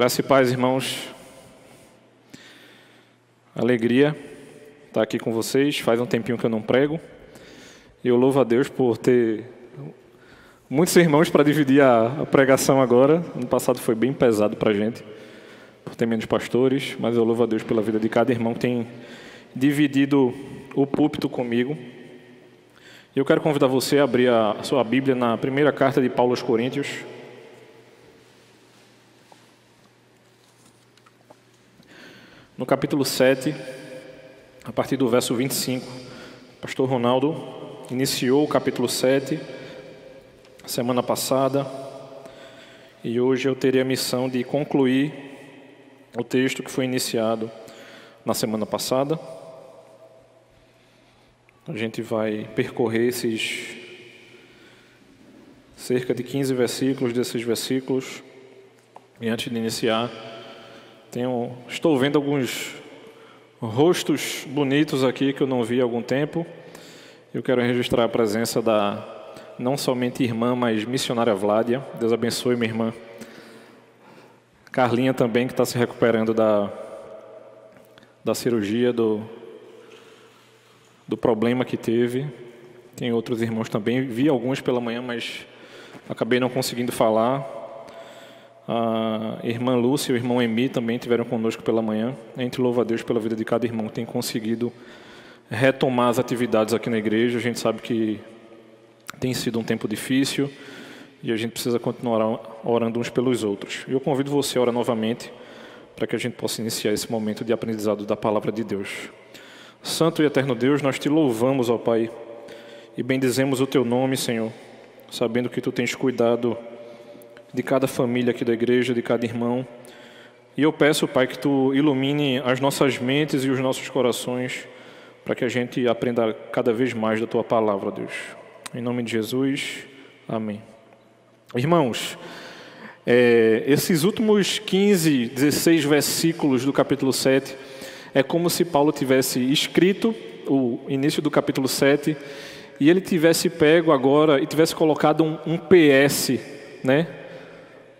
Graça e paz, irmãos. Alegria estar aqui com vocês. Faz um tempinho que eu não prego. E eu louvo a Deus por ter muitos irmãos para dividir a, pregação agora. Ano passado foi bem pesado para a gente, por ter menos pastores. Mas eu louvo a Deus pela vida de cada irmão que tem dividido o púlpito comigo. E eu quero convidar você a abrir a sua Bíblia na primeira carta de Paulo aos Coríntios. No capítulo 7, a partir do verso 25, o pastor Ronaldo iniciou o capítulo 7 semana passada e hoje eu terei a missão de concluir o texto que foi iniciado na semana passada. A gente vai percorrer esses cerca de 15 versículos desses versículos e antes de iniciar tenho, estou vendo alguns rostos bonitos aqui que eu não vi há algum tempo. Eu quero registrar a presença da não somente irmã, mas missionária Vládia. Deus abençoe minha irmã. Carlinha também, que está se recuperando da, da cirurgia, do, do problema que teve. Tem outros irmãos também. Vi alguns pela manhã, mas acabei não conseguindo falar. A irmã Lúcia e o irmão Emi também tiveram conosco pela manhã. A gente louva a Deus pela vida de cada irmão que tem conseguido retomar as atividades aqui na igreja. A gente sabe que tem sido um tempo difícil e a gente precisa continuar orando uns pelos outros. Eu convido você a orar novamente para que a gente possa iniciar esse momento de aprendizado da palavra de Deus. Santo e eterno Deus, nós te louvamos, ó Pai, e bendizemos o teu nome, Senhor, sabendo que tu tens cuidado de cada família aqui da igreja, de cada irmão. E eu peço, Pai, que tu ilumine as nossas mentes e os nossos corações para que a gente aprenda cada vez mais da tua palavra, Deus. Em nome de Jesus, amém. Irmãos, é, esses últimos 15, 16 versículos do capítulo 7 é como se Paulo tivesse escrito o início do capítulo 7 e ele tivesse pego agora e tivesse colocado um, um PS, né?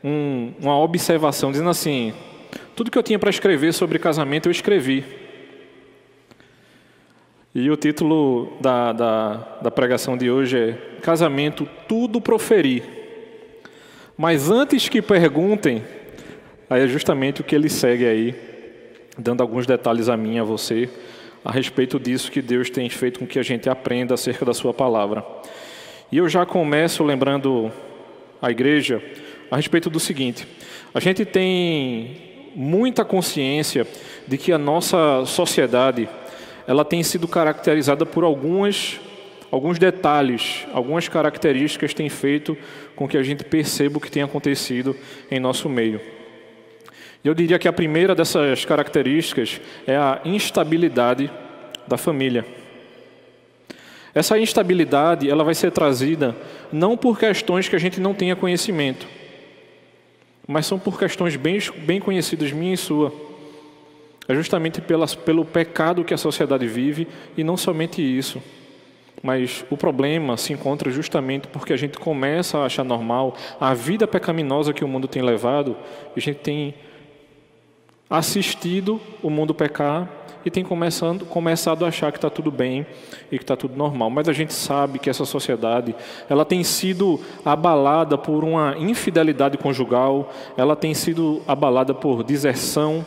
Um, uma observação, dizendo assim: tudo que eu tinha para escrever sobre casamento eu escrevi. E o título da, da, da pregação de hoje é Casamento, tudo proferi. Mas antes que perguntem, aí é justamente o que ele segue aí, dando alguns detalhes a mim, a você, a respeito disso que Deus tem feito com que a gente aprenda acerca da Sua palavra. E eu já começo lembrando a igreja a respeito do seguinte: a gente tem muita consciência de que a nossa sociedade ela tem sido caracterizada por algumas alguns detalhes, algumas características têm feito com que a gente perceba o que tem acontecido em nosso meio. Eu diria que a primeira dessas características é a instabilidade da família. Essa instabilidade ela vai ser trazida não por questões que a gente não tenha conhecimento, mas são por questões bem, bem conhecidas minha e sua. É justamente pelas, pelo pecado que a sociedade vive e não somente isso. Mas o problema se encontra justamente porque a gente começa a achar normal a vida pecaminosa que o mundo tem levado, e a gente tem assistido o mundo pecar e tem começando, começado a achar que está tudo bem e que está tudo normal. Mas a gente sabe que essa sociedade ela tem sido abalada por uma infidelidade conjugal, ela tem sido abalada por deserção,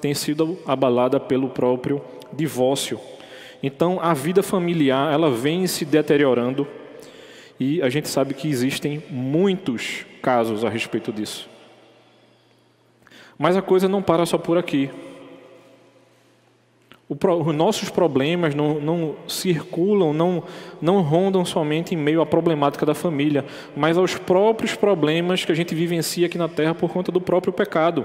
tem sido abalada pelo próprio divórcio. Então a vida familiar ela vem se deteriorando e a gente sabe que existem muitos casos a respeito disso. Mas a coisa não para só por aqui os nossos problemas não, não, circulam, não, não rondam somente em meio à problemática da família, mas aos próprios problemas que a gente vivencia aqui na Terra por conta do próprio pecado.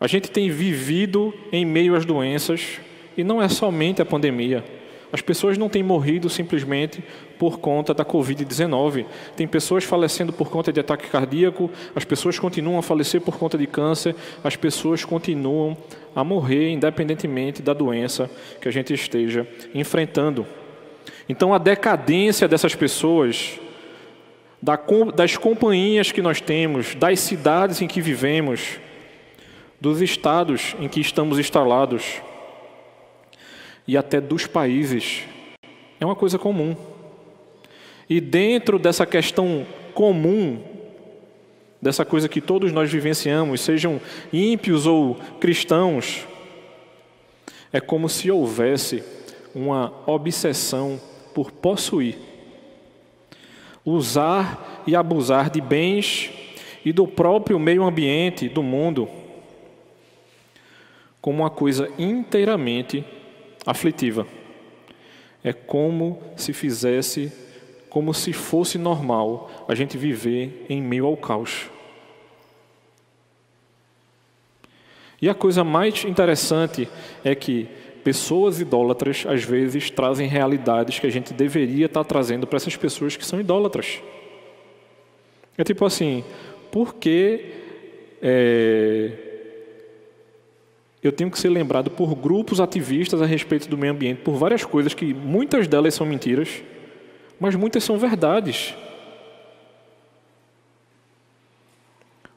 A gente tem vivido em meio às doenças, e não é somente a pandemia. As pessoas não têm morrido simplesmente por conta da Covid-19. Tem pessoas falecendo por conta de ataque cardíaco, as pessoas continuam a falecer por conta de câncer, as pessoas continuam a morrer independentemente da doença que a gente esteja enfrentando. Então a decadência dessas pessoas das companhias que nós temos, das cidades em que vivemos, dos estados em que estamos instalados e até dos países. É uma coisa comum. E dentro dessa questão comum, dessa coisa que todos nós vivenciamos, sejam ímpios ou cristãos, é como se houvesse uma obsessão por possuir, usar e abusar de bens e do próprio meio ambiente, do mundo, como uma coisa inteiramente aflitiva. É como se fizesse, como se fosse normal a gente viver em meio ao caos. E a coisa mais interessante é que pessoas idólatras às vezes trazem realidades que a gente deveria estar trazendo para essas pessoas que são idólatras. É tipo assim, por que é, eu tenho que ser lembrado por grupos ativistas a respeito do meio ambiente, por várias coisas que muitas delas são mentiras, mas muitas são verdades.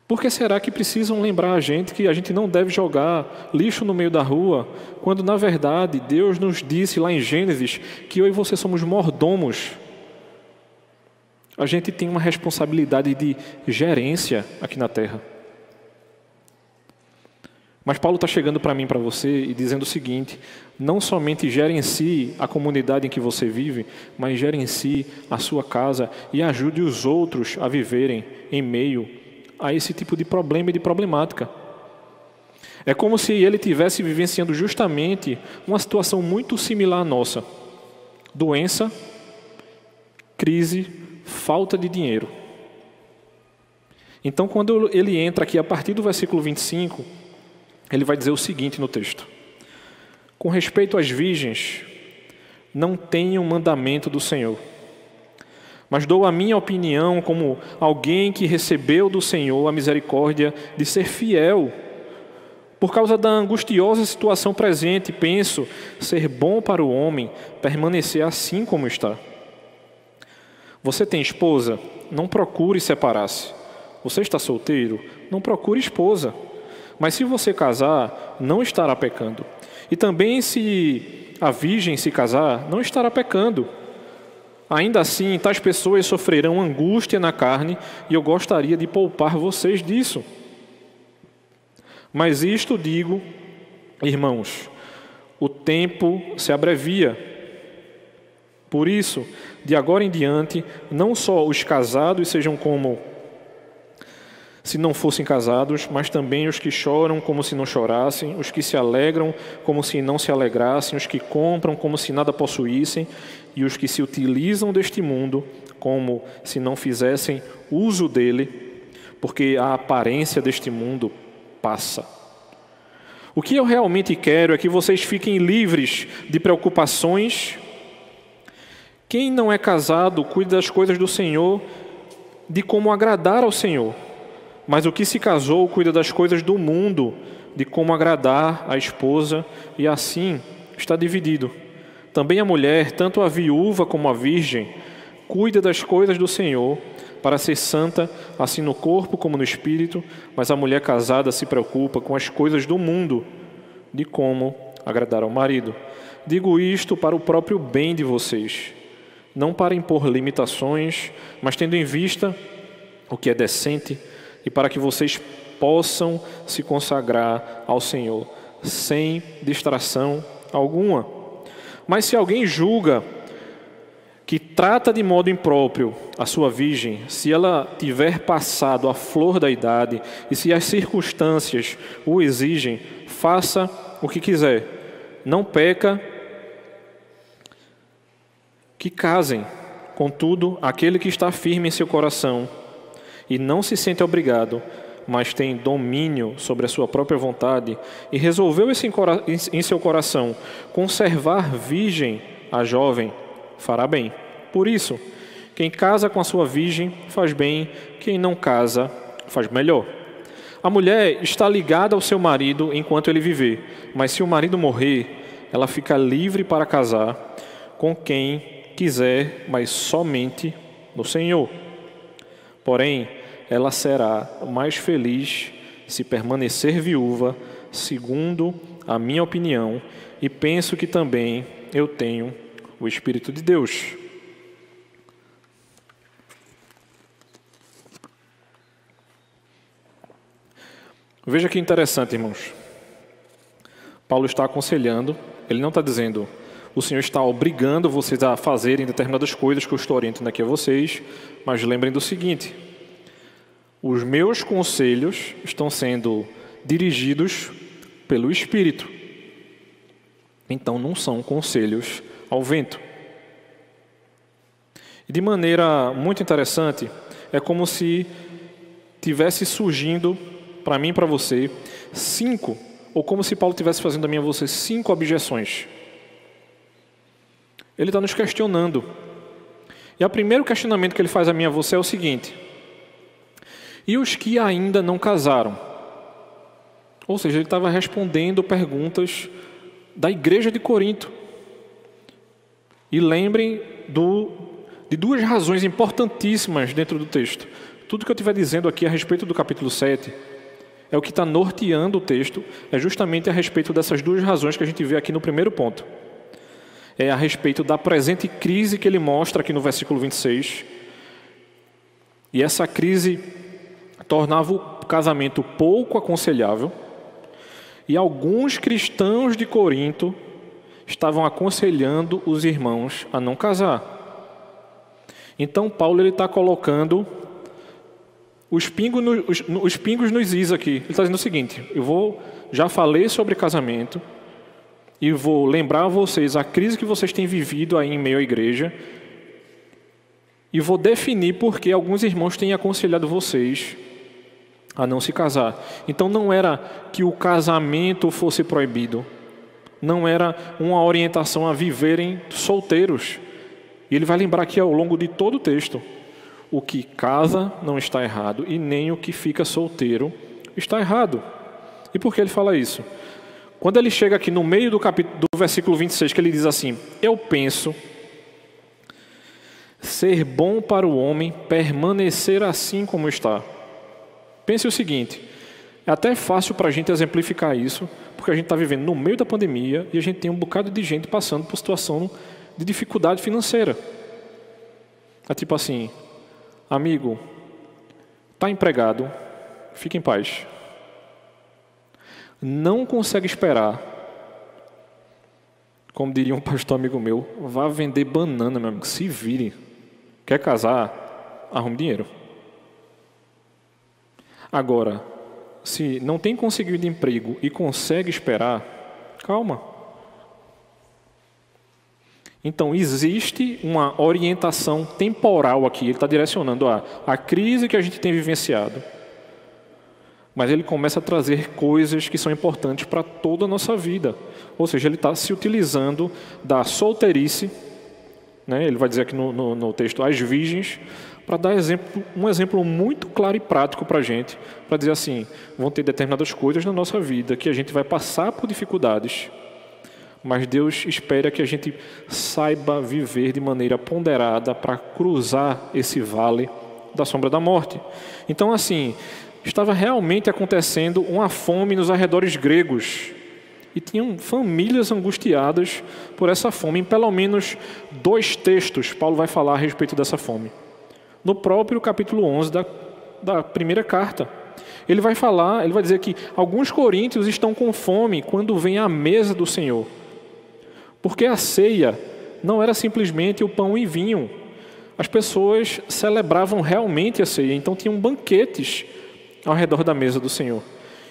Por que será que precisam lembrar a gente que a gente não deve jogar lixo no meio da rua, quando na verdade Deus nos disse lá em Gênesis que eu e você somos mordomos? A gente tem uma responsabilidade de gerência aqui na terra. Mas Paulo está chegando para mim, para você, e dizendo o seguinte: não somente gerencie a comunidade em que você vive, mas gerencie a sua casa e ajude os outros a viverem em meio a esse tipo de problema e de problemática. É como se ele tivesse vivenciando justamente uma situação muito similar à nossa: doença, crise, falta de dinheiro. Então, quando ele entra aqui a partir do versículo 25, ele vai dizer o seguinte no texto: Com respeito às virgens, não tenham mandamento do Senhor mas dou a minha opinião como alguém que recebeu do Senhor a misericórdia de ser fiel. Por causa da angustiosa situação presente, penso ser bom para o homem permanecer assim como está. Você tem esposa? Não procure separar-se. Você está solteiro? Não procure esposa. Mas se você casar, não estará pecando. E também se a virgem se casar, não estará pecando. Ainda assim, tais pessoas sofrerão angústia na carne, e eu gostaria de poupar vocês disso. Mas isto digo, irmãos, o tempo se abrevia. Por isso, de agora em diante, não só os casados sejam como se não fossem casados, mas também os que choram como se não chorassem, os que se alegram como se não se alegrassem, os que compram como se nada possuíssem, e os que se utilizam deste mundo como se não fizessem uso dele, porque a aparência deste mundo passa. O que eu realmente quero é que vocês fiquem livres de preocupações. Quem não é casado, cuide das coisas do Senhor, de como agradar ao Senhor. Mas o que se casou cuida das coisas do mundo, de como agradar a esposa, e assim está dividido. Também a mulher, tanto a viúva como a virgem, cuida das coisas do Senhor, para ser santa, assim no corpo como no espírito, mas a mulher casada se preocupa com as coisas do mundo, de como agradar ao marido. Digo isto para o próprio bem de vocês, não para impor limitações, mas tendo em vista o que é decente e para que vocês possam se consagrar ao Senhor sem distração alguma. Mas se alguém julga que trata de modo impróprio a sua virgem, se ela tiver passado a flor da idade e se as circunstâncias o exigem, faça o que quiser. Não peca, que casem. Contudo, aquele que está firme em seu coração e não se sente obrigado, mas tem domínio sobre a sua própria vontade e resolveu em seu coração conservar virgem a jovem, fará bem. Por isso, quem casa com a sua virgem faz bem, quem não casa faz melhor. A mulher está ligada ao seu marido enquanto ele viver, mas se o marido morrer, ela fica livre para casar com quem quiser, mas somente no Senhor. Porém, ela será mais feliz se permanecer viúva, segundo a minha opinião, e penso que também eu tenho o Espírito de Deus. Veja que interessante, irmãos. Paulo está aconselhando, ele não está dizendo, o Senhor está obrigando vocês a fazerem determinadas coisas que eu estou orientando aqui a vocês, mas lembrem do seguinte: os meus conselhos estão sendo dirigidos pelo Espírito. Então não são conselhos ao vento. E de maneira muito interessante, é como se tivesse surgindo para mim e para você cinco, ou como se Paulo tivesse fazendo a mim e a você cinco objeções. Ele está nos questionando. E o primeiro questionamento que ele faz a mim e a você é o seguinte: e os que ainda não casaram? Ou seja, ele estava respondendo perguntas da igreja de Corinto. E lembrem do, de duas razões importantíssimas dentro do texto. Tudo que eu estiver dizendo aqui a respeito do capítulo 7 é o que está norteando o texto, é justamente a respeito dessas duas razões que a gente vê aqui no primeiro ponto. É a respeito da presente crise que ele mostra aqui no versículo 26. E essa crise tornava o casamento pouco aconselhável e alguns cristãos de Corinto estavam aconselhando os irmãos a não casar. Então Paulo ele está colocando os pingos, no, os, os pingos nos is aqui. Ele está dizendo o seguinte: eu vou já falei sobre casamento e vou lembrar a vocês a crise que vocês têm vivido aí em meio à igreja e vou definir por que alguns irmãos têm aconselhado vocês a não se casar. Então não era que o casamento fosse proibido, não era uma orientação a viverem solteiros. E ele vai lembrar aqui ao longo de todo o texto: o que casa não está errado e nem o que fica solteiro está errado. E por que ele fala isso? Quando ele chega aqui no meio do, capítulo, do versículo 26, que ele diz assim: Eu penso ser bom para o homem permanecer assim como está. Pense o seguinte: é até fácil para a gente exemplificar isso, porque a gente está vivendo no meio da pandemia e a gente tem um bocado de gente passando por situação de dificuldade financeira. É tipo assim, amigo, está empregado, fique em paz. Não consegue esperar, como diria um pastor amigo meu, vá vender banana, meu amigo, se vire. Quer casar? Arrume dinheiro. Agora, se não tem conseguido emprego e consegue esperar, calma. Então, existe uma orientação temporal aqui, ele está direcionando a, a crise que a gente tem vivenciado. Mas ele começa a trazer coisas que são importantes para toda a nossa vida. Ou seja, ele está se utilizando da solteirice, né? ele vai dizer aqui no, no, no texto, as virgens, para dar exemplo, um exemplo muito claro e prático para a gente, para dizer assim, vão ter determinadas coisas na nossa vida que a gente vai passar por dificuldades, mas Deus espera que a gente saiba viver de maneira ponderada para cruzar esse vale da sombra da morte. Então, assim, estava realmente acontecendo uma fome nos arredores gregos. E tinham famílias angustiadas por essa fome. Em pelo menos dois textos, Paulo vai falar a respeito dessa fome no próprio capítulo 11 da, da primeira carta. Ele vai falar, ele vai dizer que alguns coríntios estão com fome quando vem à mesa do Senhor. Porque a ceia não era simplesmente o pão e vinho. As pessoas celebravam realmente a ceia, então tinham banquetes ao redor da mesa do Senhor.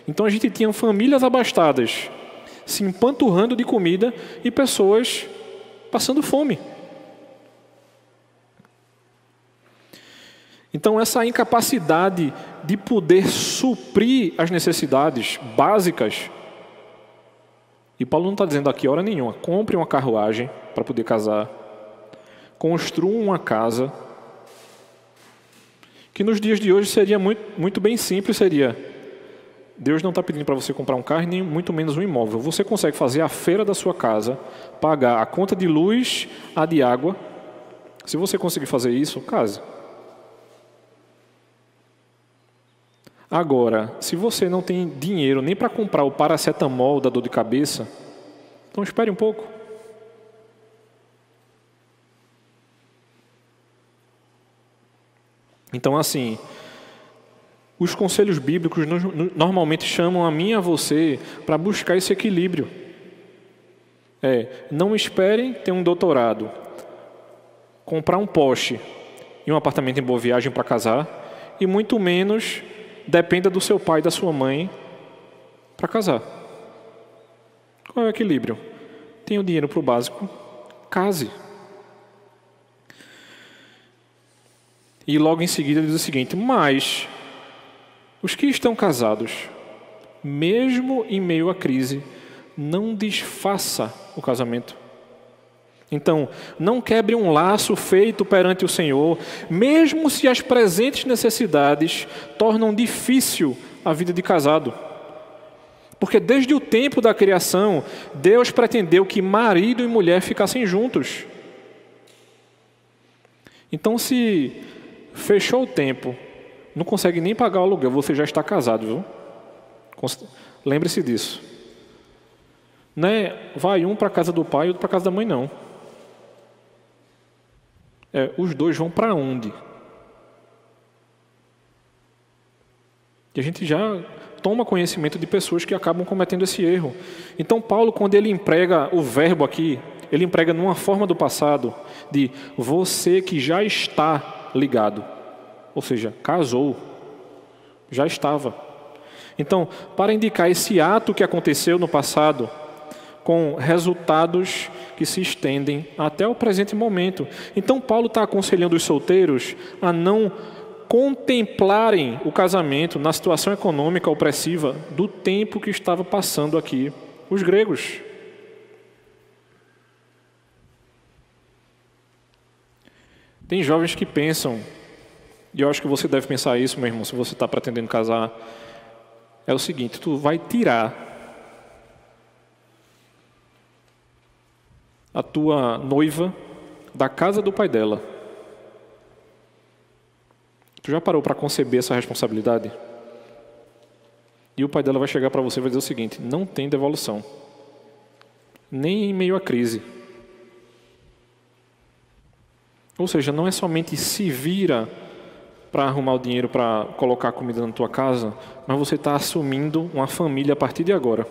Então a gente tinha famílias abastadas, se empanturrando de comida e pessoas passando fome. Então, essa incapacidade de poder suprir as necessidades básicas, e Paulo não está dizendo aqui hora nenhuma, compre uma carruagem para poder casar, construa uma casa, que nos dias de hoje seria muito, muito bem simples, seria, Deus não está pedindo para você comprar um carro, nem muito menos um imóvel. Você consegue fazer a feira da sua casa, pagar a conta de luz, a de água. Se você conseguir fazer isso, case. Agora, se você não tem dinheiro nem para comprar o paracetamol da dor de cabeça, então espere um pouco. Então, assim, os conselhos bíblicos normalmente chamam a mim e a você para buscar esse equilíbrio. É, não esperem ter um doutorado, comprar um Porsche e um apartamento em Boa Viagem para casar, e muito menos dependa do seu pai e da sua mãe para casar. Qual é o equilíbrio? Tenha o dinheiro para o básico, case. E logo em seguida diz o seguinte: Mas os que estão casados, mesmo em meio à crise, não desfaça o casamento. Então, não quebre um laço feito perante o Senhor, mesmo se as presentes necessidades tornam difícil a vida de casado. Porque desde o tempo da criação, Deus pretendeu que marido e mulher ficassem juntos. Então, se fechou o tempo, não consegue nem pagar o aluguel, você já está casado, viu? Lembre-se disso. Não é vai um para a casa do pai e outro para a casa da mãe, não. É, os dois vão para onde? E a gente já toma conhecimento de pessoas que acabam cometendo esse erro. Então, Paulo, quando ele emprega o verbo aqui, ele emprega numa forma do passado de você que já está ligado, ou seja, casou, já estava. Então, para indicar esse ato que aconteceu no passado, com resultados que se estendem até o presente momento. Então, Paulo está aconselhando os solteiros a não contemplarem o casamento na situação econômica opressiva do tempo que estava passando aqui os gregos. Tem jovens que pensam, e eu acho que você deve pensar isso, meu irmão, se você está pretendendo casar, é o seguinte: tu vai tirar a tua noiva da casa do pai dela. Tu já parou para conceber essa responsabilidade? E o pai dela vai chegar para você e vai dizer o seguinte: não tem devolução, nem em meio à crise. Ou seja, não é somente se vira para arrumar o dinheiro para colocar comida na tua casa, mas você está assumindo uma família a partir de agora.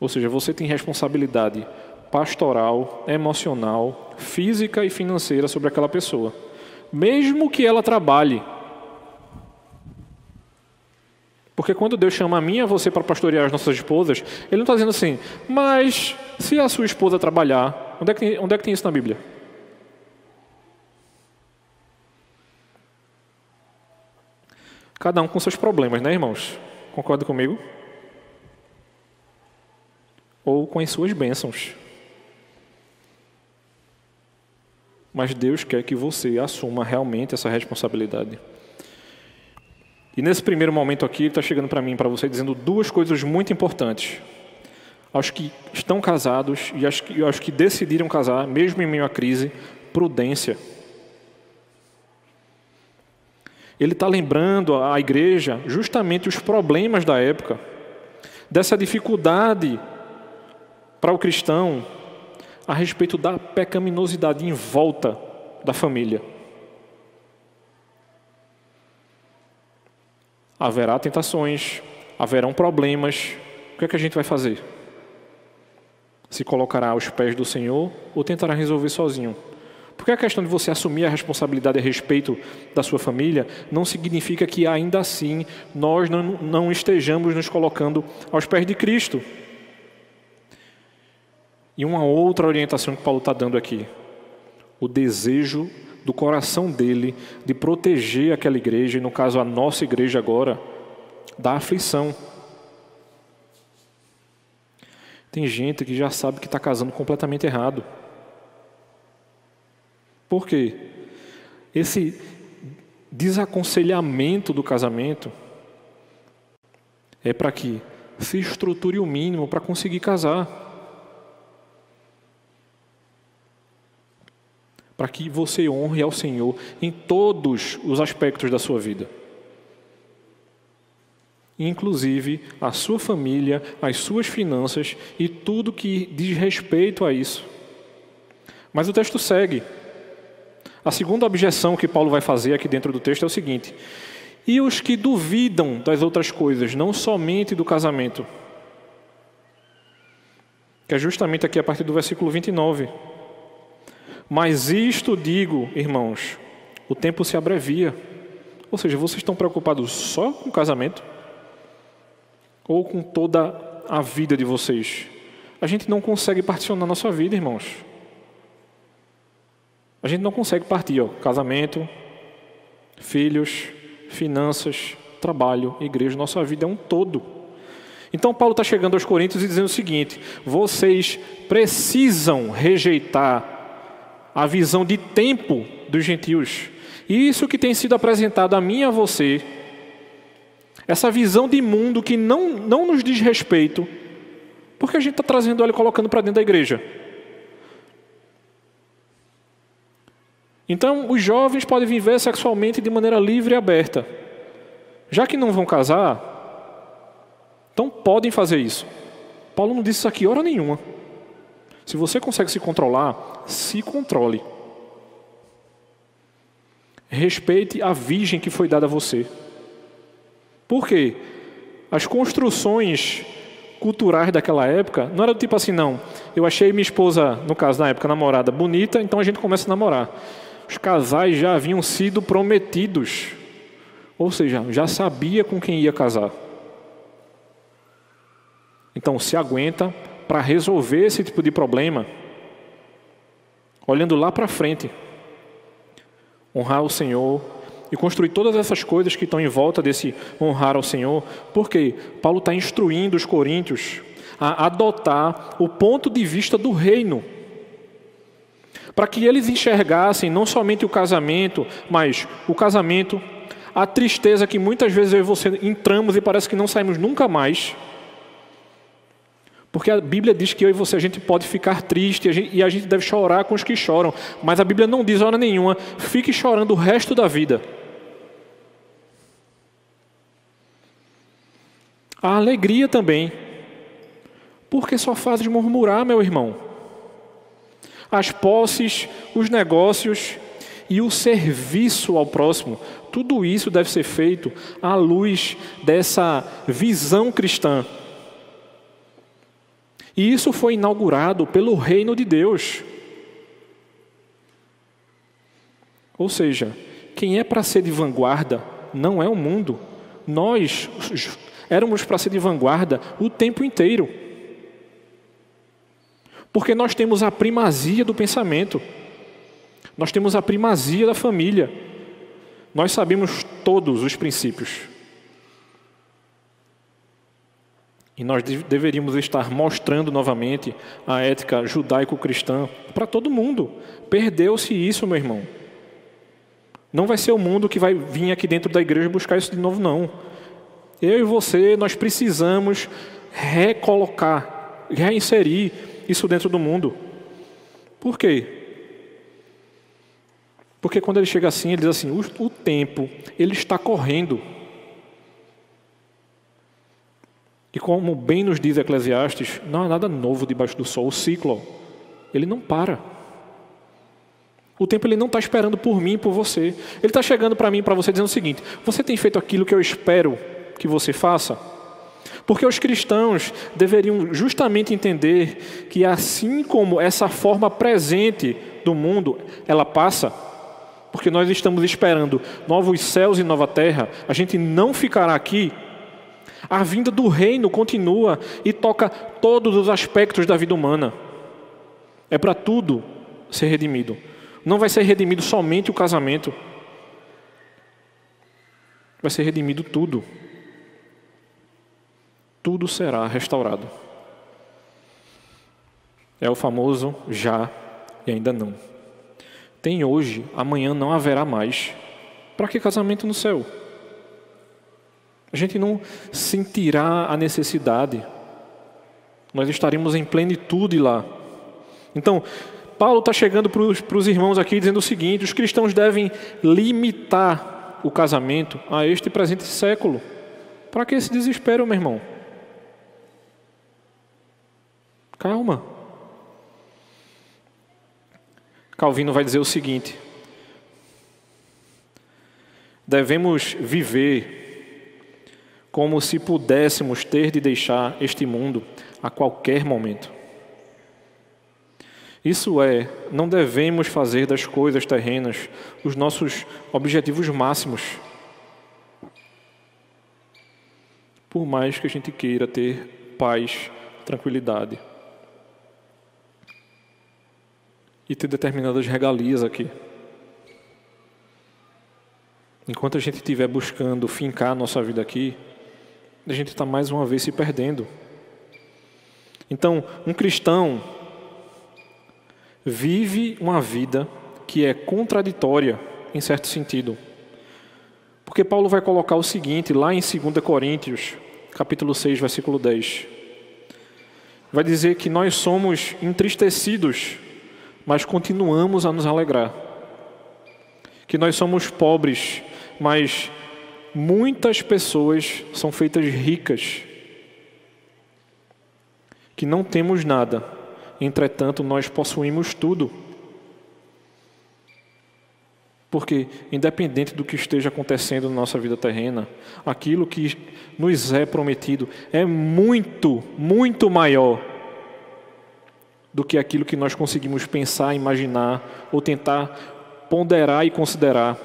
Ou seja, você tem responsabilidade pastoral, emocional, física e financeira sobre aquela pessoa, mesmo que ela trabalhe. Porque quando Deus chama a mim e a você para pastorear as nossas esposas, Ele não está dizendo assim, mas se a sua esposa trabalhar, onde é que tem, onde é que tem isso na Bíblia? Cada um com seus problemas, né, irmãos? Concorda comigo? ou com as suas bênçãos. Mas Deus quer que você assuma realmente essa responsabilidade. E nesse primeiro momento aqui, ele está chegando para mim, para você, dizendo duas coisas muito importantes. Aos que estão casados e aos que, aos que decidiram casar, mesmo em meio à crise, prudência. Ele está lembrando à igreja justamente os problemas da época, dessa dificuldade para o cristão a respeito da pecaminosidade em volta da família. Haverá tentações, haverão problemas. O que é que a gente vai fazer? Se colocará aos pés do Senhor ou tentará resolver sozinho? Porque a questão de você assumir a responsabilidade a respeito da sua família não significa que ainda assim nós não, não estejamos nos colocando aos pés de Cristo. E uma outra orientação que Paulo está dando aqui: o desejo do coração dele de proteger aquela igreja, e no caso a nossa igreja agora, da aflição. Tem gente que já sabe que está casando completamente errado. Por quê? Esse desaconselhamento do casamento é para que se estruture o mínimo para conseguir casar. para que você honre ao Senhor em todos os aspectos da sua vida. Inclusive a sua família, as suas finanças e tudo que diz respeito a isso. Mas o texto segue. A segunda objeção que Paulo vai fazer aqui dentro do texto é o seguinte: e os que duvidam das outras coisas, não somente do casamento. Que é justamente aqui a partir do versículo 29. Mas isto digo, irmãos, o tempo se abrevia. Ou seja, vocês estão preocupados só com o casamento? Ou com toda a vida de vocês? A gente não consegue particionar nossa vida, irmãos. A gente não consegue partir, ó, casamento, filhos, finanças, trabalho, igreja, nossa vida é um todo. Então Paulo está chegando aos Coríntios e dizendo o seguinte: vocês precisam rejeitar a visão de tempo dos gentios. E isso que tem sido apresentado a mim e a você, essa visão de mundo que não, não nos diz respeito, porque a gente está trazendo ela e colocando para dentro da igreja. Então, os jovens podem viver sexualmente de maneira livre e aberta. Já que não vão casar, então podem fazer isso. Paulo não disse isso aqui hora nenhuma. Se você consegue se controlar, se controle. Respeite a virgem que foi dada a você. Por quê? As construções culturais daquela época não era do tipo assim, não. Eu achei minha esposa, no caso na época, namorada, bonita, então a gente começa a namorar os casais já haviam sido prometidos, ou seja, já sabia com quem ia casar. Então, se aguenta para resolver esse tipo de problema, olhando lá para frente, honrar o Senhor e construir todas essas coisas que estão em volta desse honrar ao Senhor, porque Paulo está instruindo os coríntios a adotar o ponto de vista do reino para que eles enxergassem não somente o casamento, mas o casamento, a tristeza que muitas vezes eu e você entramos e parece que não saímos nunca mais. Porque a Bíblia diz que eu e você a gente pode ficar triste e a gente deve chorar com os que choram, mas a Bíblia não diz hora nenhuma, fique chorando o resto da vida. A alegria também. Porque só fazes murmurar, meu irmão as posses, os negócios e o serviço ao próximo. Tudo isso deve ser feito à luz dessa visão cristã. E isso foi inaugurado pelo reino de Deus. Ou seja, quem é para ser de vanguarda não é o mundo. Nós éramos para ser de vanguarda o tempo inteiro. Porque nós temos a primazia do pensamento, nós temos a primazia da família, nós sabemos todos os princípios. E nós deveríamos estar mostrando novamente a ética judaico-cristã para todo mundo. Perdeu-se isso, meu irmão. Não vai ser o mundo que vai vir aqui dentro da igreja buscar isso de novo, não. Eu e você, nós precisamos recolocar, reinserir isso dentro do mundo. Por quê? Porque quando ele chega assim, ele diz assim: o, o tempo, ele está correndo. E como bem nos diz Eclesiastes, não há nada novo debaixo do sol. O ciclo, ele não para. O tempo ele não está esperando por mim por você. Ele está chegando para mim para você dizendo o seguinte: Você tem feito aquilo que eu espero que você faça? Porque os cristãos deveriam justamente entender que assim como essa forma presente do mundo, ela passa, porque nós estamos esperando novos céus e nova terra, a gente não ficará aqui. A vinda do reino continua e toca todos os aspectos da vida humana. É para tudo ser redimido. Não vai ser redimido somente o casamento. Vai ser redimido tudo tudo será restaurado. É o famoso já e ainda não. Tem hoje, amanhã não haverá mais. Para que casamento no céu? A gente não sentirá a necessidade. Nós estaremos em plenitude lá. Então, Paulo está chegando para os irmãos aqui dizendo o seguinte: os cristãos devem limitar o casamento a este presente século Para que esse desespero, meu irmão? Calma. Calvino vai dizer o seguinte: devemos viver como se pudéssemos ter de deixar este mundo a qualquer momento. Isso é, não devemos fazer das coisas terrenas os nossos objetivos máximos. Por mais que a gente queira ter paz, tranquilidade e ter determinadas regalias aqui. Enquanto a gente estiver buscando fincar nossa vida aqui, a gente está mais uma vez se perdendo. Então, um cristão vive uma vida que é contraditória, em certo sentido. Porque Paulo vai colocar o seguinte, lá em 2 Coríntios, capítulo 6, versículo 10. Vai dizer que nós somos entristecidos, mas continuamos a nos alegrar. Que nós somos pobres, mas muitas pessoas são feitas ricas. Que não temos nada, entretanto nós possuímos tudo. Porque, independente do que esteja acontecendo na nossa vida terrena, aquilo que nos é prometido é muito, muito maior do que aquilo que nós conseguimos pensar, imaginar ou tentar ponderar e considerar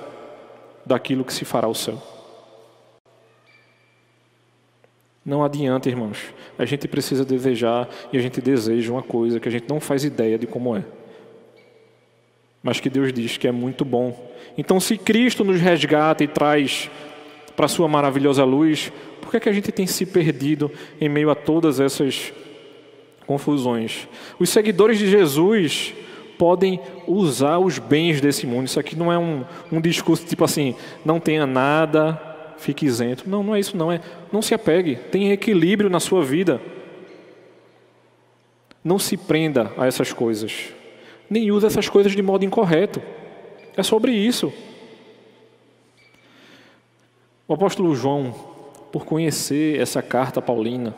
daquilo que se fará ao céu. Não adianta, irmãos. A gente precisa desejar e a gente deseja uma coisa que a gente não faz ideia de como é. Mas que Deus diz que é muito bom. Então, se Cristo nos resgata e traz para sua maravilhosa luz, por que, é que a gente tem se perdido em meio a todas essas confusões? Os seguidores de Jesus podem usar os bens desse mundo. Isso aqui não é um, um discurso tipo assim, não tenha nada, fique isento. Não, não é isso não. É, não se apegue, tenha equilíbrio na sua vida. Não se prenda a essas coisas. Nem use essas coisas de modo incorreto. É sobre isso. O apóstolo João, por conhecer essa carta paulina,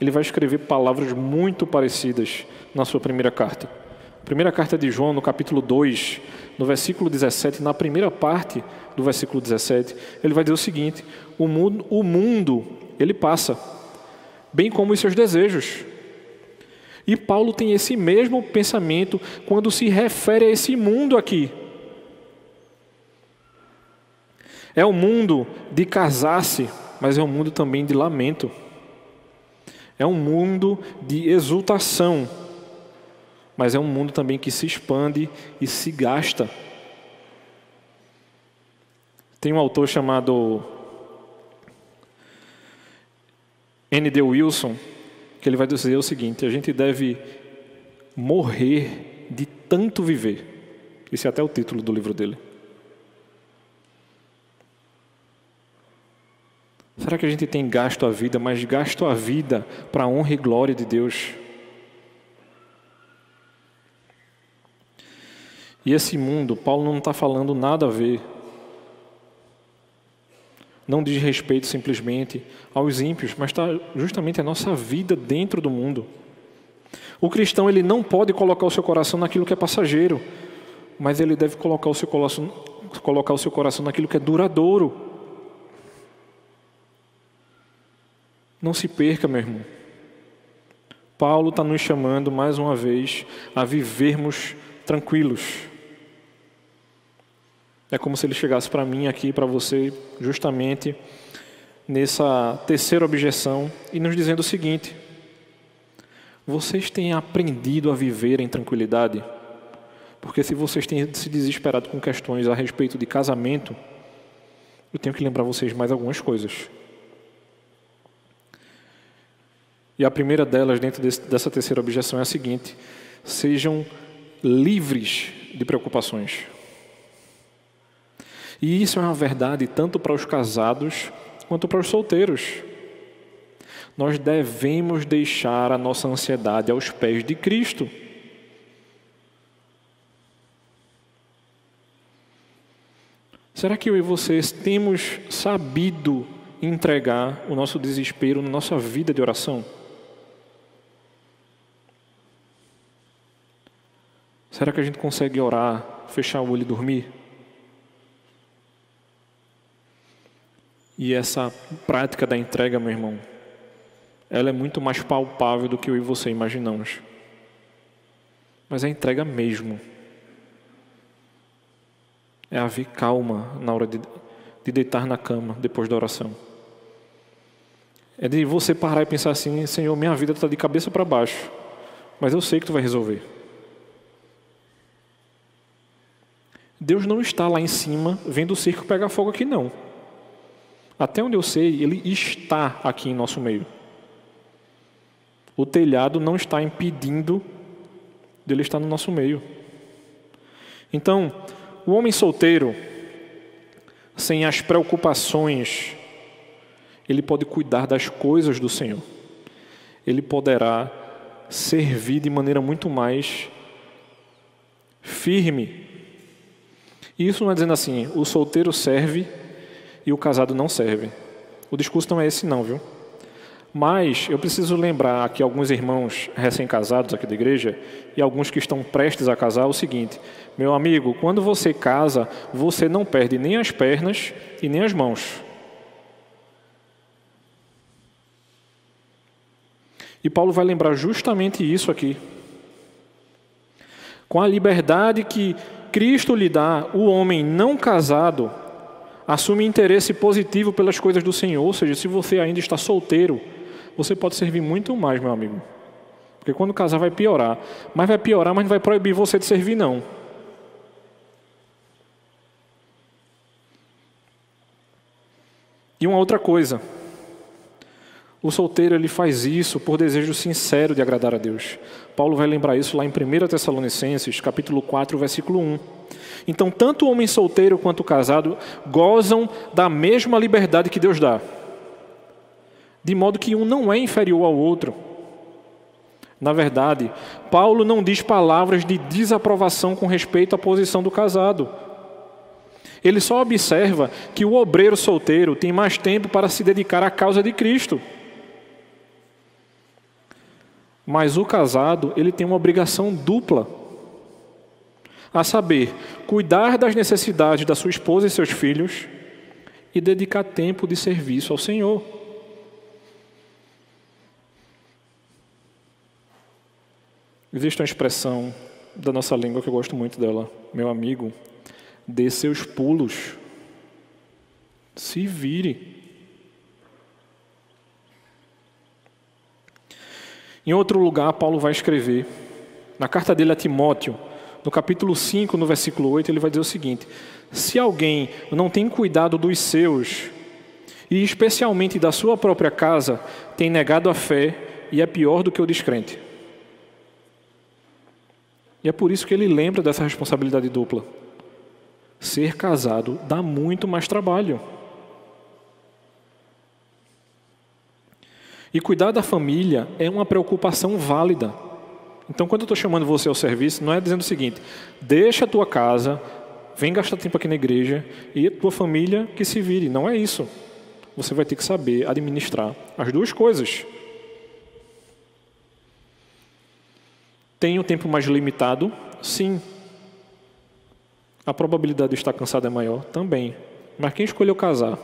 ele vai escrever palavras muito parecidas na sua primeira carta. Primeira carta de João, no capítulo 2, no versículo 17, na primeira parte do versículo 17, ele vai dizer o seguinte: o mundo, o mundo ele passa, bem como os seus desejos. E Paulo tem esse mesmo pensamento quando se refere a esse mundo aqui. É um mundo de casar-se, mas é um mundo também de lamento. É um mundo de exultação mas é um mundo também que se expande e se gasta. Tem um autor chamado N.D. Wilson, que ele vai dizer o seguinte: a gente deve morrer de tanto viver. Esse é até o título do livro dele. Será que a gente tem gasto a vida, mas gasto a vida para a honra e glória de Deus? E esse mundo, Paulo não está falando nada a ver. Não diz respeito simplesmente aos ímpios, mas está justamente a nossa vida dentro do mundo. O cristão ele não pode colocar o seu coração naquilo que é passageiro, mas ele deve colocar o seu coração, colocar o seu coração naquilo que é duradouro. Não se perca, meu irmão. Paulo está nos chamando mais uma vez a vivermos tranquilos. É como se ele chegasse para mim aqui, para você, justamente nessa terceira objeção e nos dizendo o seguinte: vocês têm aprendido a viver em tranquilidade? Porque se vocês têm se desesperado com questões a respeito de casamento, eu tenho que lembrar vocês mais algumas coisas. E a primeira delas, dentro desse, dessa terceira objeção, é a seguinte: sejam livres de preocupações. E isso é uma verdade tanto para os casados quanto para os solteiros. Nós devemos deixar a nossa ansiedade aos pés de Cristo. Será que eu e vocês temos sabido entregar o nosso desespero na nossa vida de oração? Será que a gente consegue orar, fechar o olho e dormir? E essa prática da entrega, meu irmão, ela é muito mais palpável do que eu e você imaginamos. Mas é entrega mesmo. É haver calma na hora de, de deitar na cama depois da oração. É de você parar e pensar assim: Senhor, minha vida está de cabeça para baixo, mas eu sei que tu vai resolver. Deus não está lá em cima vendo o circo pegar fogo aqui, não. Até onde eu sei, Ele está aqui em nosso meio. O telhado não está impedindo dele estar no nosso meio. Então, o homem solteiro, sem as preocupações, ele pode cuidar das coisas do Senhor. Ele poderá servir de maneira muito mais firme. E isso não é dizendo assim, o solteiro serve e o casado não serve. O discurso não é esse não, viu? Mas eu preciso lembrar aqui alguns irmãos recém-casados aqui da igreja e alguns que estão prestes a casar o seguinte: meu amigo, quando você casa, você não perde nem as pernas e nem as mãos. E Paulo vai lembrar justamente isso aqui. Com a liberdade que Cristo lhe dá, o homem não casado assume interesse positivo pelas coisas do Senhor. Ou seja, se você ainda está solteiro, você pode servir muito mais, meu amigo. Porque quando casar vai piorar. Mas vai piorar, mas não vai proibir você de servir, não. E uma outra coisa. O solteiro ele faz isso por desejo sincero de agradar a Deus. Paulo vai lembrar isso lá em 1 Tessalonicenses, capítulo 4, versículo 1. Então, tanto o homem solteiro quanto o casado gozam da mesma liberdade que Deus dá de modo que um não é inferior ao outro. Na verdade, Paulo não diz palavras de desaprovação com respeito à posição do casado. Ele só observa que o obreiro solteiro tem mais tempo para se dedicar à causa de Cristo. Mas o casado, ele tem uma obrigação dupla. A saber, cuidar das necessidades da sua esposa e seus filhos e dedicar tempo de serviço ao Senhor. Existe uma expressão da nossa língua que eu gosto muito dela. Meu amigo, dê seus pulos. Se vire. Em outro lugar, Paulo vai escrever, na carta dele a Timóteo, no capítulo 5, no versículo 8, ele vai dizer o seguinte: Se alguém não tem cuidado dos seus, e especialmente da sua própria casa, tem negado a fé e é pior do que o descrente. E é por isso que ele lembra dessa responsabilidade dupla. Ser casado dá muito mais trabalho. E cuidar da família é uma preocupação válida. Então, quando eu estou chamando você ao serviço, não é dizendo o seguinte: deixa a tua casa, vem gastar tempo aqui na igreja e a tua família que se vire. Não é isso. Você vai ter que saber administrar as duas coisas. Tem um tempo mais limitado? Sim. A probabilidade de estar cansado é maior? Também. Mas quem escolheu casar?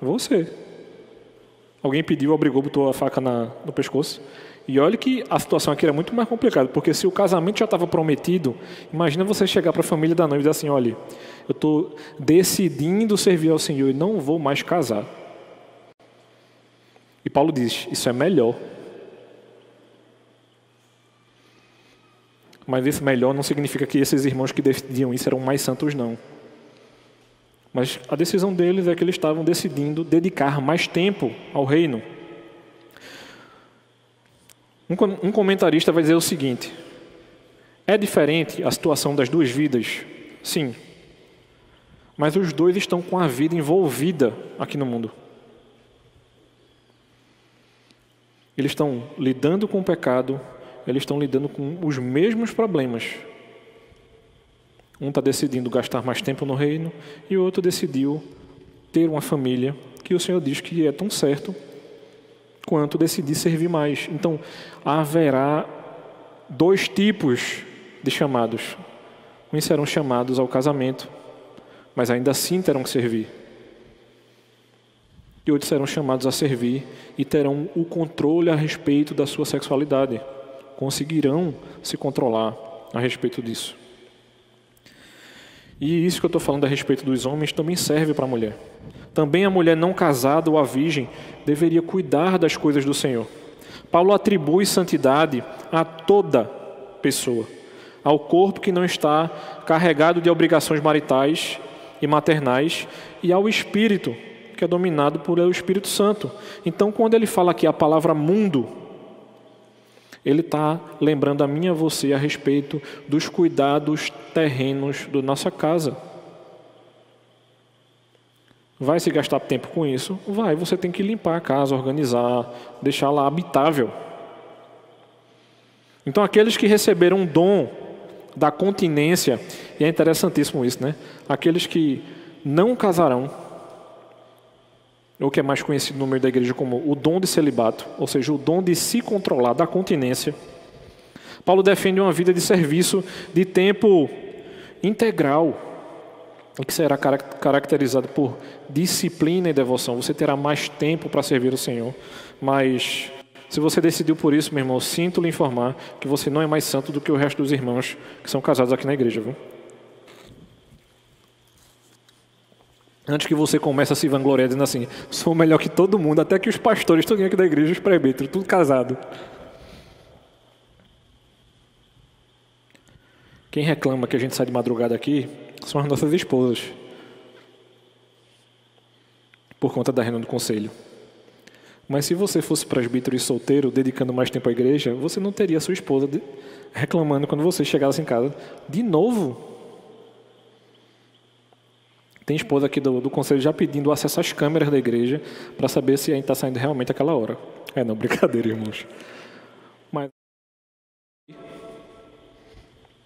Você. Alguém pediu, obrigou, botou a faca na, no pescoço. E olha que a situação aqui era muito mais complicada, porque se o casamento já estava prometido, imagina você chegar para a família da noiva e dizer assim: olha, eu estou decidindo servir ao Senhor e não vou mais casar. E Paulo diz: isso é melhor Mas esse melhor não significa que esses irmãos que decidiam isso eram mais santos, não. Mas a decisão deles é que eles estavam decidindo dedicar mais tempo ao reino. Um comentarista vai dizer o seguinte: é diferente a situação das duas vidas? Sim. Mas os dois estão com a vida envolvida aqui no mundo. Eles estão lidando com o pecado, eles estão lidando com os mesmos problemas. Um está decidindo gastar mais tempo no reino e o outro decidiu ter uma família que o Senhor diz que é tão certo quanto decidir servir mais. Então, haverá dois tipos de chamados. Uns serão chamados ao casamento, mas ainda assim terão que servir. E outros serão chamados a servir e terão o controle a respeito da sua sexualidade. Conseguirão se controlar a respeito disso. E isso que eu estou falando a respeito dos homens também serve para a mulher. Também a mulher não casada ou a virgem deveria cuidar das coisas do Senhor. Paulo atribui santidade a toda pessoa, ao corpo que não está carregado de obrigações maritais e maternais e ao espírito que é dominado por o Espírito Santo. Então, quando ele fala aqui a palavra mundo, ele está lembrando a mim e a você a respeito dos cuidados terrenos da nossa casa. Vai se gastar tempo com isso? Vai, você tem que limpar a casa, organizar, deixá-la habitável. Então, aqueles que receberam um dom da continência, e é interessantíssimo isso, né? Aqueles que não casarão, o que é mais conhecido no meio da igreja como o dom de celibato, ou seja, o dom de se controlar da continência. Paulo defende uma vida de serviço de tempo integral, que será caracterizado por disciplina e devoção. Você terá mais tempo para servir o Senhor. Mas se você decidiu por isso, meu irmão, sinto lhe informar que você não é mais santo do que o resto dos irmãos que são casados aqui na igreja, viu? Antes que você comece a se vangloriar dizendo assim, sou melhor que todo mundo, até que os pastores, todos aqui da igreja, os presbíteros, tudo casado. Quem reclama que a gente sai de madrugada aqui são as nossas esposas. Por conta da reunião do conselho. Mas se você fosse presbítero e solteiro, dedicando mais tempo à igreja, você não teria sua esposa reclamando quando você chegasse em casa. De novo? Tem esposa aqui do, do conselho já pedindo acesso às câmeras da igreja para saber se ainda está saindo realmente aquela hora. É, não, brincadeira, irmãos. Mas.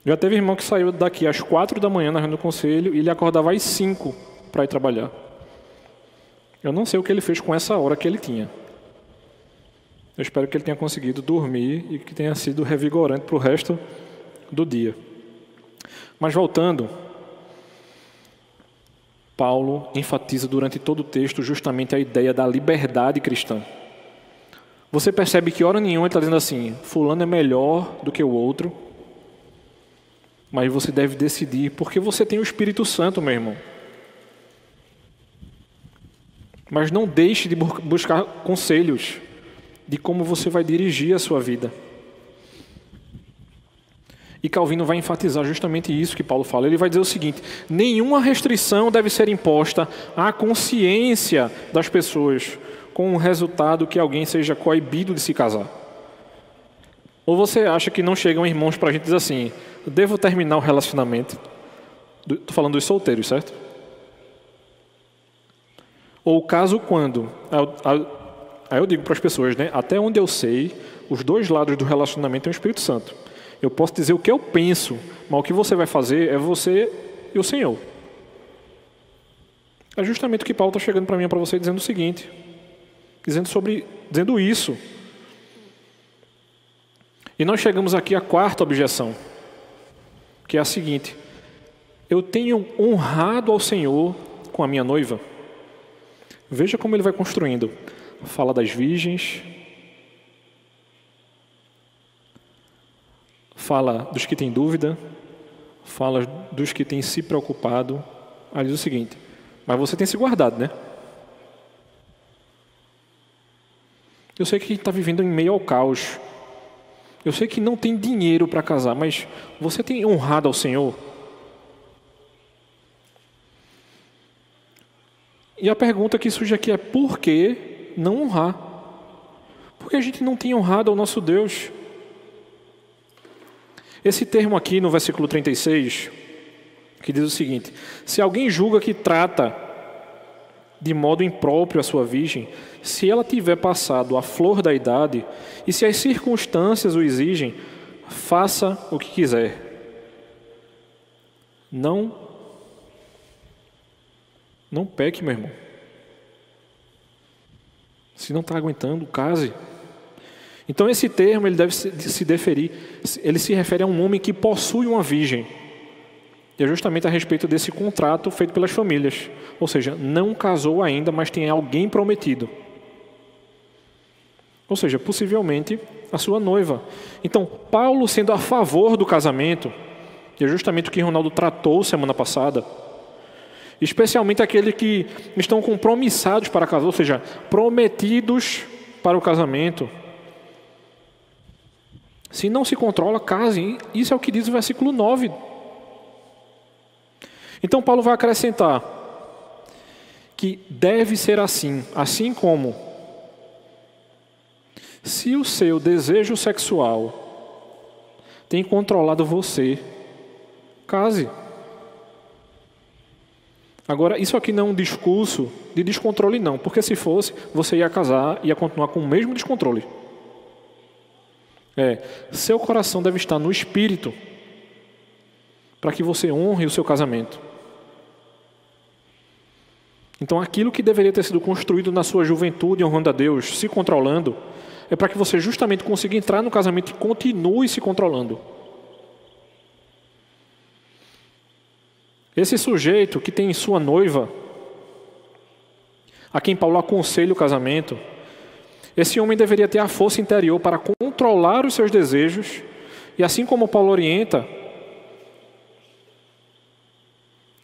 Já teve irmão que saiu daqui às quatro da manhã na reunião do conselho e ele acordava às cinco para ir trabalhar. Eu não sei o que ele fez com essa hora que ele tinha. Eu espero que ele tenha conseguido dormir e que tenha sido revigorante para o resto do dia. Mas voltando, Paulo enfatiza durante todo o texto justamente a ideia da liberdade cristã. Você percebe que hora nenhuma ele está dizendo assim: Fulano é melhor do que o outro, mas você deve decidir, porque você tem o Espírito Santo, meu irmão. Mas não deixe de buscar conselhos de como você vai dirigir a sua vida. E Calvino vai enfatizar justamente isso que Paulo fala. Ele vai dizer o seguinte: nenhuma restrição deve ser imposta à consciência das pessoas, com o resultado que alguém seja coibido de se casar. Ou você acha que não chegam irmãos para a gente dizer assim: devo terminar o relacionamento? Estou falando dos solteiros, certo? Ou caso quando? Aí eu digo para as pessoas, né? Até onde eu sei, os dois lados do relacionamento têm o Espírito Santo. Eu posso dizer o que eu penso, mas o que você vai fazer é você e o Senhor. É justamente o que Paulo está chegando para mim e para você dizendo o seguinte, dizendo sobre, dizendo isso. E nós chegamos aqui à quarta objeção que é a seguinte: eu tenho honrado ao Senhor com a minha noiva. Veja como ele vai construindo. Fala das virgens, fala dos que têm dúvida, fala dos que têm se preocupado. Aí diz o seguinte: mas você tem se guardado, né? Eu sei que está vivendo em meio ao caos, eu sei que não tem dinheiro para casar, mas você tem honrado ao Senhor? E a pergunta que surge aqui é: por que não honrar? Porque a gente não tem honrado ao nosso Deus. Esse termo aqui no versículo 36, que diz o seguinte: Se alguém julga que trata de modo impróprio a sua virgem, se ela tiver passado a flor da idade e se as circunstâncias o exigem, faça o que quiser. Não não peque, meu irmão. Se não está aguentando, case. Então esse termo ele deve se deferir, ele se refere a um homem que possui uma virgem. E é justamente a respeito desse contrato feito pelas famílias. Ou seja, não casou ainda, mas tem alguém prometido. Ou seja, possivelmente a sua noiva. Então, Paulo sendo a favor do casamento, e é justamente o que Ronaldo tratou semana passada, especialmente aqueles que estão compromissados para casar, ou seja, prometidos para o casamento. Se não se controla, casem. Isso é o que diz o versículo 9. Então Paulo vai acrescentar que deve ser assim, assim como se o seu desejo sexual tem controlado você, case. Agora, isso aqui não é um discurso de descontrole, não, porque se fosse, você ia casar e ia continuar com o mesmo descontrole. É, seu coração deve estar no espírito, para que você honre o seu casamento. Então, aquilo que deveria ter sido construído na sua juventude, honrando a Deus, se controlando, é para que você justamente consiga entrar no casamento e continue se controlando. Esse sujeito que tem sua noiva, a quem Paulo aconselha o casamento, esse homem deveria ter a força interior para controlar os seus desejos, e assim como Paulo orienta,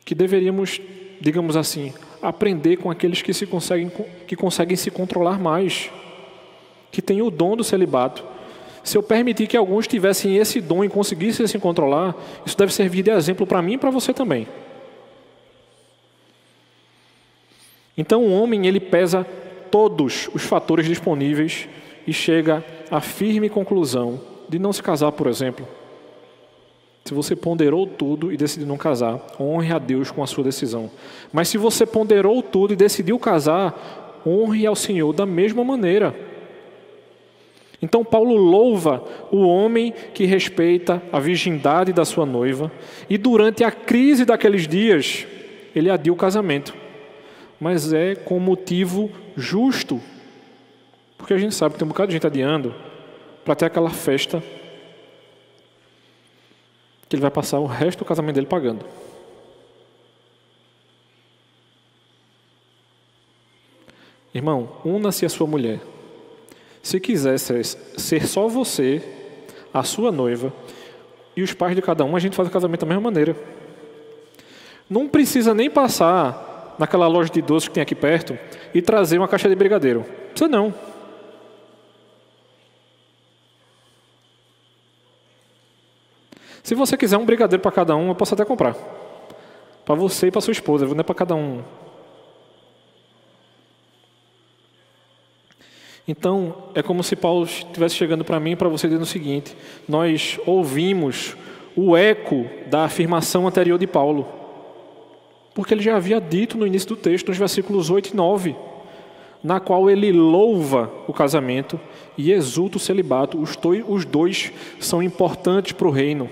que deveríamos, digamos assim, aprender com aqueles que, se conseguem, que conseguem se controlar mais, que têm o dom do celibato. Se eu permitir que alguns tivessem esse dom e conseguissem se controlar, isso deve servir de exemplo para mim e para você também. Então o homem ele pesa todos os fatores disponíveis e chega à firme conclusão de não se casar, por exemplo. Se você ponderou tudo e decidiu não casar, honre a Deus com a sua decisão. Mas se você ponderou tudo e decidiu casar, honre ao Senhor da mesma maneira. Então Paulo louva o homem que respeita a virgindade da sua noiva e durante a crise daqueles dias, ele adia o casamento. Mas é com motivo justo. Porque a gente sabe que tem um bocado de gente adiando para ter aquela festa que ele vai passar o resto do casamento dele pagando. Irmão, una-se a sua mulher. Se quiser ser, só você, a sua noiva e os pais de cada um, a gente faz o casamento da mesma maneira. Não precisa nem passar naquela loja de doces que tem aqui perto e trazer uma caixa de brigadeiro. Precisa não. Se você quiser um brigadeiro para cada um, eu posso até comprar. Para você e para sua esposa, não é para cada um. Então, é como se Paulo estivesse chegando para mim e para você dizendo o seguinte: nós ouvimos o eco da afirmação anterior de Paulo. Porque ele já havia dito no início do texto, nos versículos 8 e 9, na qual ele louva o casamento e exulta o celibato. Os dois são importantes para o reino.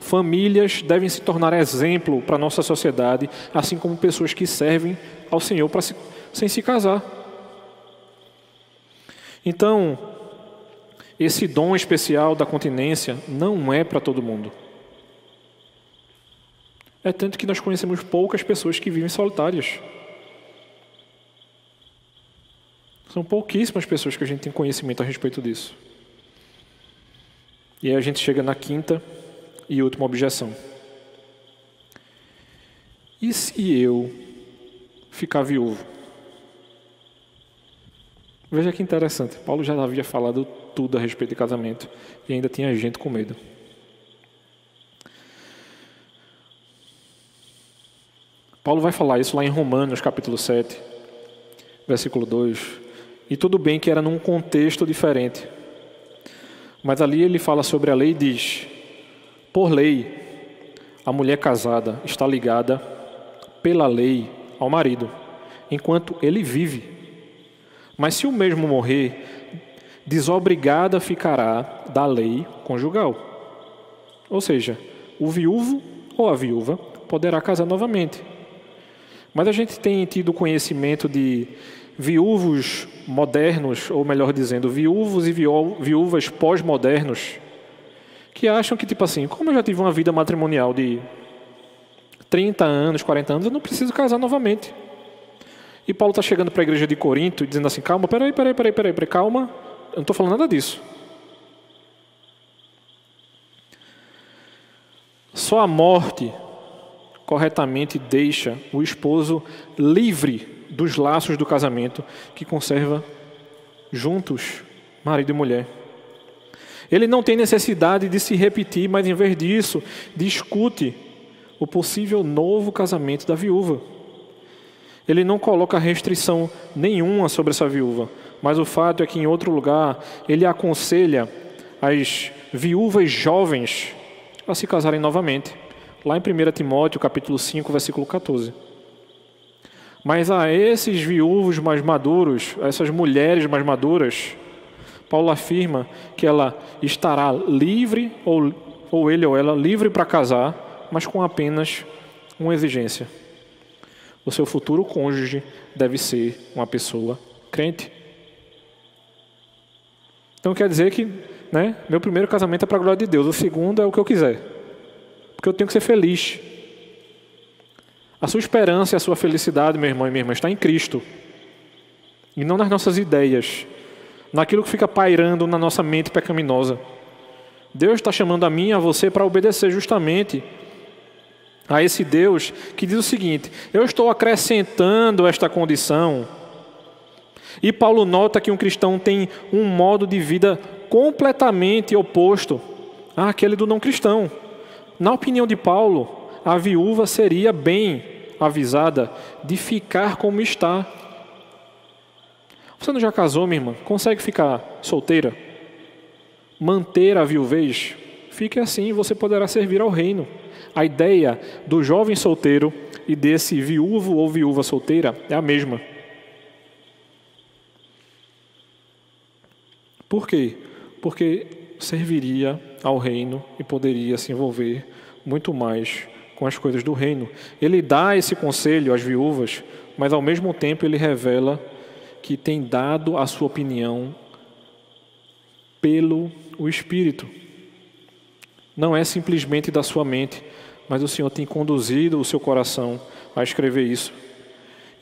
Famílias devem se tornar exemplo para a nossa sociedade, assim como pessoas que servem ao Senhor para se, sem se casar. Então, esse dom especial da continência não é para todo mundo. É tanto que nós conhecemos poucas pessoas que vivem solitárias. São pouquíssimas pessoas que a gente tem conhecimento a respeito disso. E aí a gente chega na quinta e última objeção. E se eu ficar viúvo? Veja que interessante. Paulo já havia falado tudo a respeito de casamento e ainda tinha gente com medo. Paulo vai falar isso lá em Romanos, capítulo 7, versículo 2. E tudo bem que era num contexto diferente. Mas ali ele fala sobre a lei e diz: por lei, a mulher casada está ligada pela lei ao marido, enquanto ele vive. Mas se o mesmo morrer, desobrigada ficará da lei conjugal. Ou seja, o viúvo ou a viúva poderá casar novamente. Mas a gente tem tido conhecimento de viúvos modernos, ou melhor dizendo, viúvos e viúvas pós-modernos, que acham que, tipo assim, como eu já tive uma vida matrimonial de 30 anos, 40 anos, eu não preciso casar novamente. E Paulo está chegando para a igreja de Corinto e dizendo assim: calma, peraí, peraí, peraí, peraí, peraí calma, eu não estou falando nada disso. Só a morte corretamente deixa o esposo livre dos laços do casamento que conserva juntos marido e mulher. Ele não tem necessidade de se repetir, mas em vez disso, discute o possível novo casamento da viúva. Ele não coloca restrição nenhuma sobre essa viúva, mas o fato é que em outro lugar ele aconselha as viúvas jovens a se casarem novamente. Lá em 1 Timóteo, capítulo 5, versículo 14. Mas a esses viúvos mais maduros, a essas mulheres mais maduras, Paulo afirma que ela estará livre, ou, ou ele ou ela, livre para casar, mas com apenas uma exigência. O seu futuro cônjuge deve ser uma pessoa crente. Então quer dizer que né, meu primeiro casamento é para a glória de Deus, o segundo é o que eu quiser. Porque eu tenho que ser feliz. A sua esperança e a sua felicidade, meu irmão e minha irmã, está em Cristo. E não nas nossas ideias, naquilo que fica pairando na nossa mente pecaminosa. Deus está chamando a mim e a você para obedecer justamente a esse Deus que diz o seguinte: eu estou acrescentando esta condição. E Paulo nota que um cristão tem um modo de vida completamente oposto àquele do não cristão. Na opinião de Paulo, a viúva seria bem avisada de ficar como está. Você não já casou, minha irmã? Consegue ficar solteira? Manter a viuvez? Fique assim, você poderá servir ao reino. A ideia do jovem solteiro e desse viúvo ou viúva solteira é a mesma. Por quê? Porque serviria ao reino e poderia se envolver muito mais com as coisas do reino. Ele dá esse conselho às viúvas, mas ao mesmo tempo ele revela que tem dado a sua opinião pelo o Espírito. Não é simplesmente da sua mente, mas o Senhor tem conduzido o seu coração a escrever isso.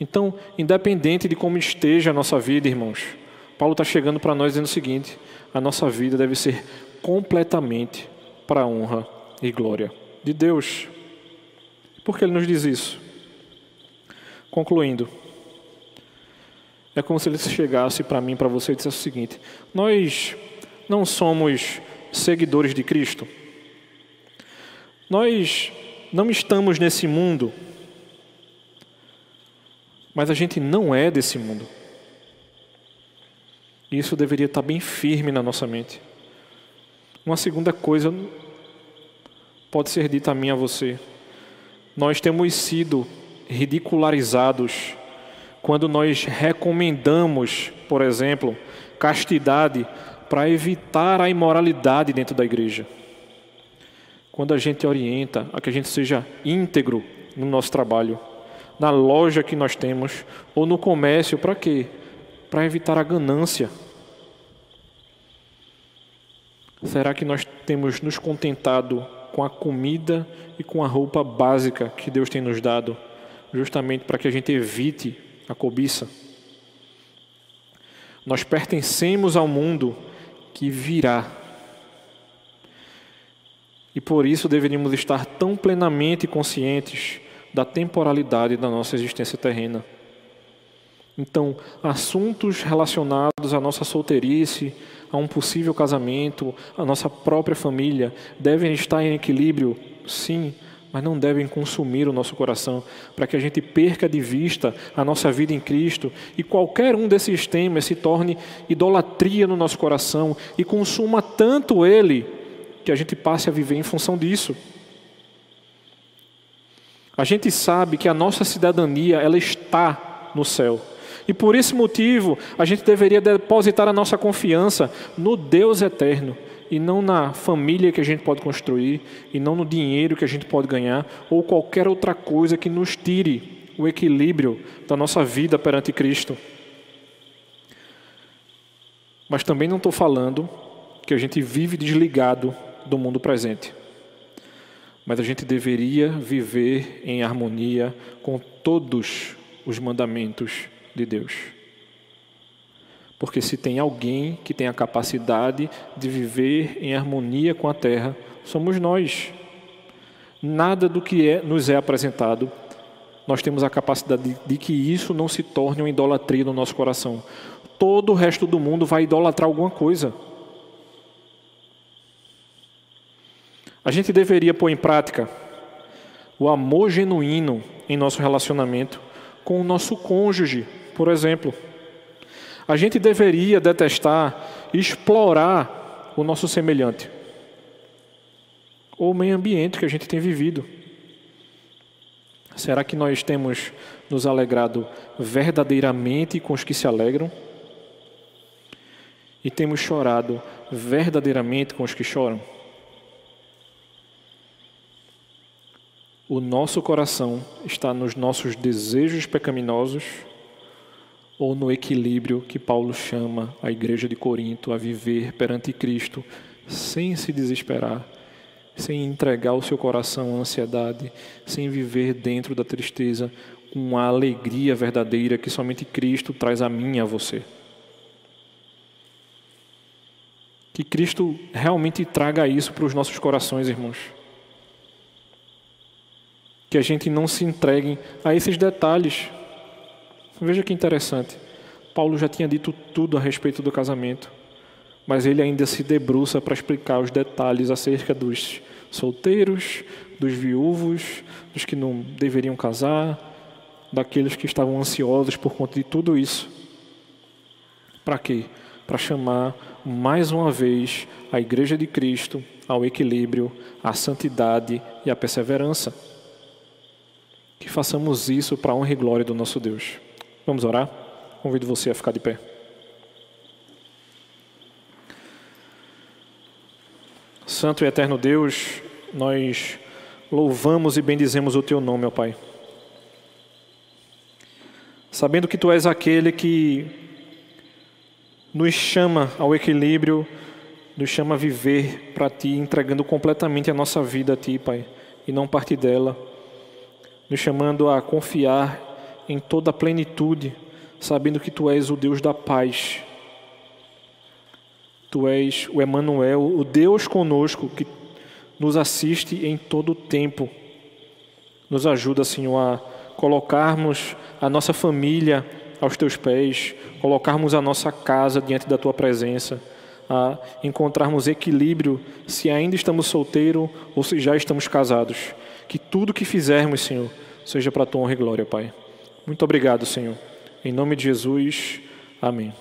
Então, independente de como esteja a nossa vida, irmãos, Paulo está chegando para nós dizendo o seguinte: a nossa vida deve ser completamente para a honra e glória de Deus. Por que ele nos diz isso? Concluindo, é como se ele chegasse para mim, para você e dissesse o seguinte: Nós não somos seguidores de Cristo. Nós não estamos nesse mundo, mas a gente não é desse mundo. Isso deveria estar bem firme na nossa mente. Uma segunda coisa pode ser dita a mim a você. Nós temos sido ridicularizados quando nós recomendamos, por exemplo, castidade para evitar a imoralidade dentro da igreja. Quando a gente orienta a que a gente seja íntegro no nosso trabalho, na loja que nós temos ou no comércio, para quê? Para evitar a ganância. Será que nós temos nos contentado com a comida e com a roupa básica que Deus tem nos dado, justamente para que a gente evite a cobiça. Nós pertencemos ao mundo que virá. E por isso deveríamos estar tão plenamente conscientes da temporalidade da nossa existência terrena. Então, assuntos relacionados à nossa solteirice, a um possível casamento, à nossa própria família, devem estar em equilíbrio, sim, mas não devem consumir o nosso coração, para que a gente perca de vista a nossa vida em Cristo e qualquer um desses temas se torne idolatria no nosso coração e consuma tanto ele que a gente passe a viver em função disso. A gente sabe que a nossa cidadania ela está no céu. E por esse motivo, a gente deveria depositar a nossa confiança no Deus eterno, e não na família que a gente pode construir, e não no dinheiro que a gente pode ganhar, ou qualquer outra coisa que nos tire o equilíbrio da nossa vida perante Cristo. Mas também não estou falando que a gente vive desligado do mundo presente. Mas a gente deveria viver em harmonia com todos os mandamentos de Deus. Porque se tem alguém que tem a capacidade de viver em harmonia com a terra, somos nós. Nada do que é, nos é apresentado, nós temos a capacidade de, de que isso não se torne uma idolatria no nosso coração. Todo o resto do mundo vai idolatrar alguma coisa. A gente deveria pôr em prática o amor genuíno em nosso relacionamento com o nosso cônjuge, por exemplo. A gente deveria detestar explorar o nosso semelhante ou o meio ambiente que a gente tem vivido. Será que nós temos nos alegrado verdadeiramente com os que se alegram? E temos chorado verdadeiramente com os que choram? O nosso coração está nos nossos desejos pecaminosos ou no equilíbrio que Paulo chama a igreja de Corinto a viver perante Cristo sem se desesperar, sem entregar o seu coração à ansiedade, sem viver dentro da tristeza, com a alegria verdadeira que somente Cristo traz a mim e a você. Que Cristo realmente traga isso para os nossos corações, irmãos. Que a gente não se entregue a esses detalhes. Veja que interessante. Paulo já tinha dito tudo a respeito do casamento mas ele ainda se debruça para explicar os detalhes acerca dos solteiros, dos viúvos, dos que não deveriam casar, daqueles que estavam ansiosos por conta de tudo isso. Para quê? Para chamar mais uma vez a Igreja de Cristo ao equilíbrio, à santidade e à perseverança. Que façamos isso para a honra e glória do nosso Deus. Vamos orar? Convido você a ficar de pé. Santo e eterno Deus, nós louvamos e bendizemos o teu nome, ó Pai. Sabendo que tu és aquele que nos chama ao equilíbrio, nos chama a viver para ti, entregando completamente a nossa vida a ti, Pai, e não parte dela, nos chamando a confiar em toda a plenitude, sabendo que tu és o Deus da paz Tu és o Emanuel, o Deus conosco que nos assiste em todo o tempo. Nos ajuda, Senhor, a colocarmos a nossa família aos teus pés, colocarmos a nossa casa diante da tua presença, a encontrarmos equilíbrio se ainda estamos solteiros ou se já estamos casados. Que tudo que fizermos, Senhor, seja para a tua honra e glória, Pai. Muito obrigado, Senhor. Em nome de Jesus, amém.